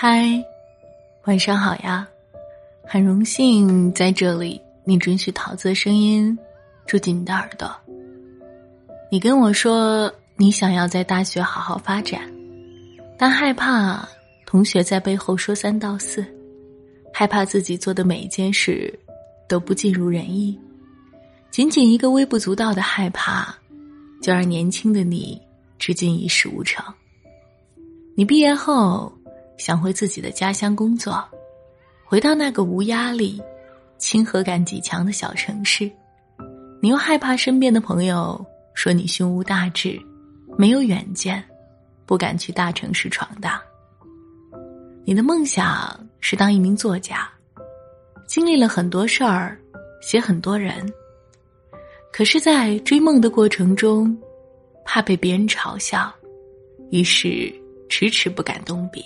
嗨，晚上好呀！很荣幸在这里，你准许桃子的声音住进你的耳朵。你跟我说，你想要在大学好好发展，但害怕同学在背后说三道四，害怕自己做的每一件事都不尽如人意。仅仅一个微不足道的害怕，就让年轻的你至今一事无成。你毕业后想回自己的家乡工作，回到那个无压力、亲和感极强的小城市，你又害怕身边的朋友说你胸无大志、没有远见，不敢去大城市闯荡。你的梦想是当一名作家，经历了很多事儿，写很多人，可是，在追梦的过程中，怕被别人嘲笑，于是。迟迟不敢动笔。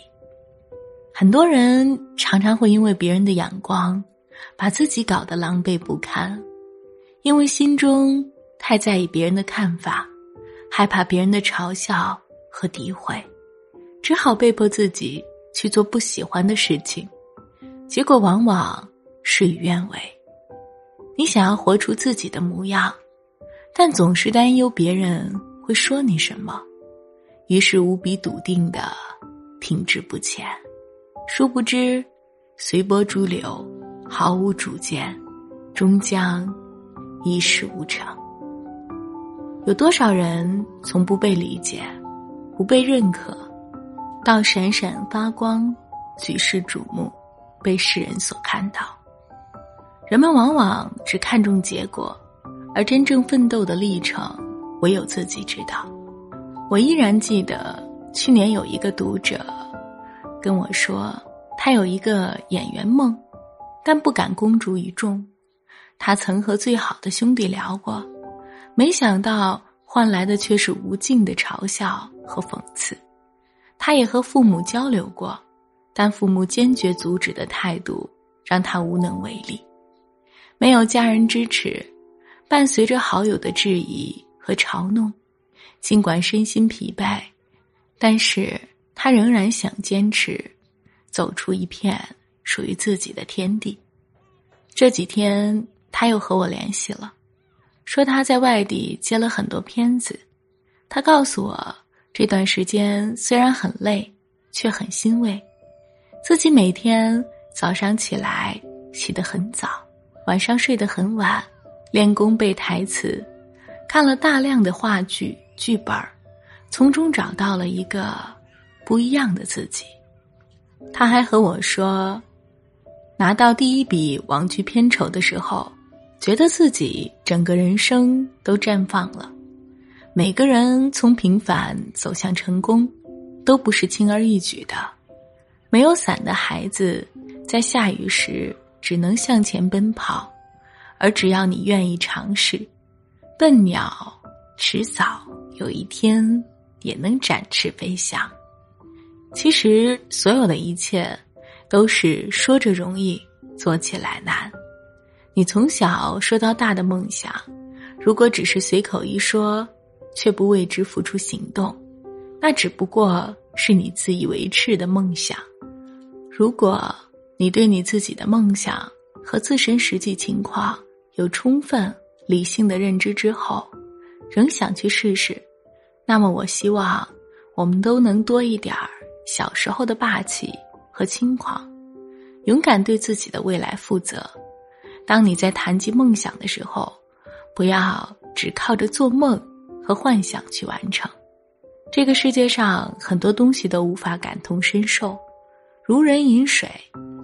很多人常常会因为别人的眼光，把自己搞得狼狈不堪，因为心中太在意别人的看法，害怕别人的嘲笑和诋毁，只好被迫自己去做不喜欢的事情，结果往往事与愿违。你想要活出自己的模样，但总是担忧别人会说你什么。于是无比笃定的停滞不前，殊不知随波逐流，毫无主见，终将一事无成。有多少人从不被理解、不被认可，到闪闪发光、举世瞩目，被世人所看到？人们往往只看重结果，而真正奋斗的历程，唯有自己知道。我依然记得去年有一个读者跟我说，他有一个演员梦，但不敢公诸于众。他曾和最好的兄弟聊过，没想到换来的却是无尽的嘲笑和讽刺。他也和父母交流过，但父母坚决阻止的态度让他无能为力。没有家人支持，伴随着好友的质疑和嘲弄。尽管身心疲惫，但是他仍然想坚持，走出一片属于自己的天地。这几天他又和我联系了，说他在外地接了很多片子。他告诉我，这段时间虽然很累，却很欣慰。自己每天早上起来起得很早，晚上睡得很晚，练功背台词，看了大量的话剧。剧本儿，从中找到了一个不一样的自己。他还和我说，拿到第一笔网剧片酬的时候，觉得自己整个人生都绽放了。每个人从平凡走向成功，都不是轻而易举的。没有伞的孩子，在下雨时只能向前奔跑，而只要你愿意尝试，笨鸟迟早。有一天也能展翅飞翔。其实，所有的一切都是说着容易，做起来难。你从小说到大的梦想，如果只是随口一说，却不为之付出行动，那只不过是你自以为是的梦想。如果你对你自己的梦想和自身实际情况有充分理性的认知之后，仍想去试试。那么，我希望我们都能多一点儿小时候的霸气和轻狂，勇敢对自己的未来负责。当你在谈及梦想的时候，不要只靠着做梦和幻想去完成。这个世界上很多东西都无法感同身受，如人饮水，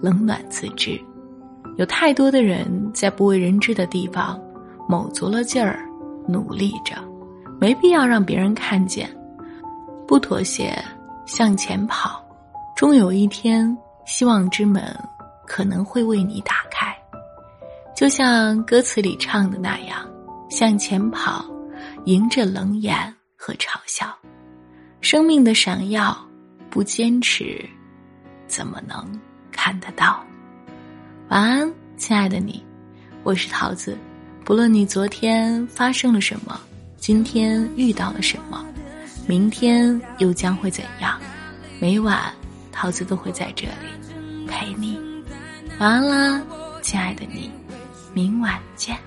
冷暖自知。有太多的人在不为人知的地方卯足了劲儿，努力着。没必要让别人看见，不妥协，向前跑，终有一天，希望之门可能会为你打开。就像歌词里唱的那样，向前跑，迎着冷眼和嘲笑。生命的闪耀，不坚持，怎么能看得到？晚安，亲爱的你，我是桃子。不论你昨天发生了什么。今天遇到了什么，明天又将会怎样？每晚。桃子都会在这里陪你。晚安啦，亲爱的你，明晚见。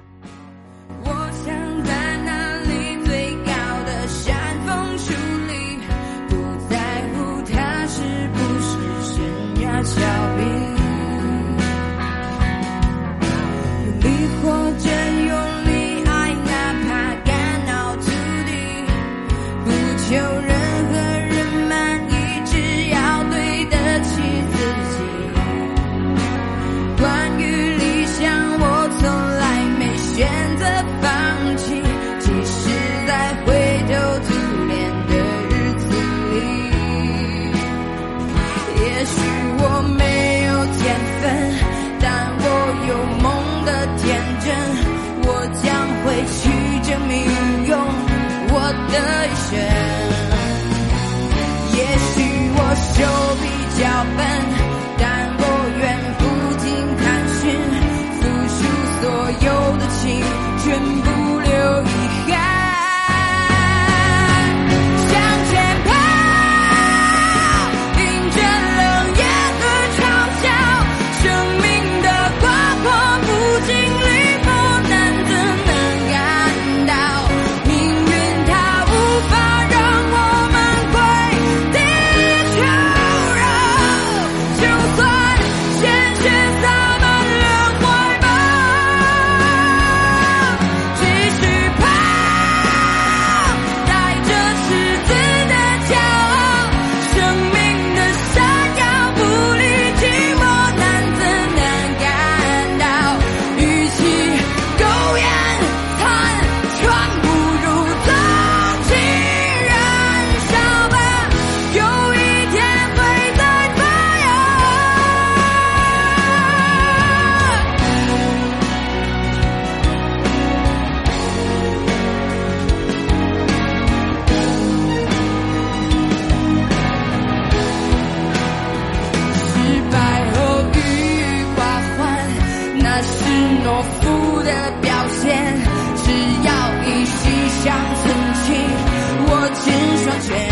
的一选，也许我手比较笨。懦夫的表现，只要一息，想存起，握紧双拳。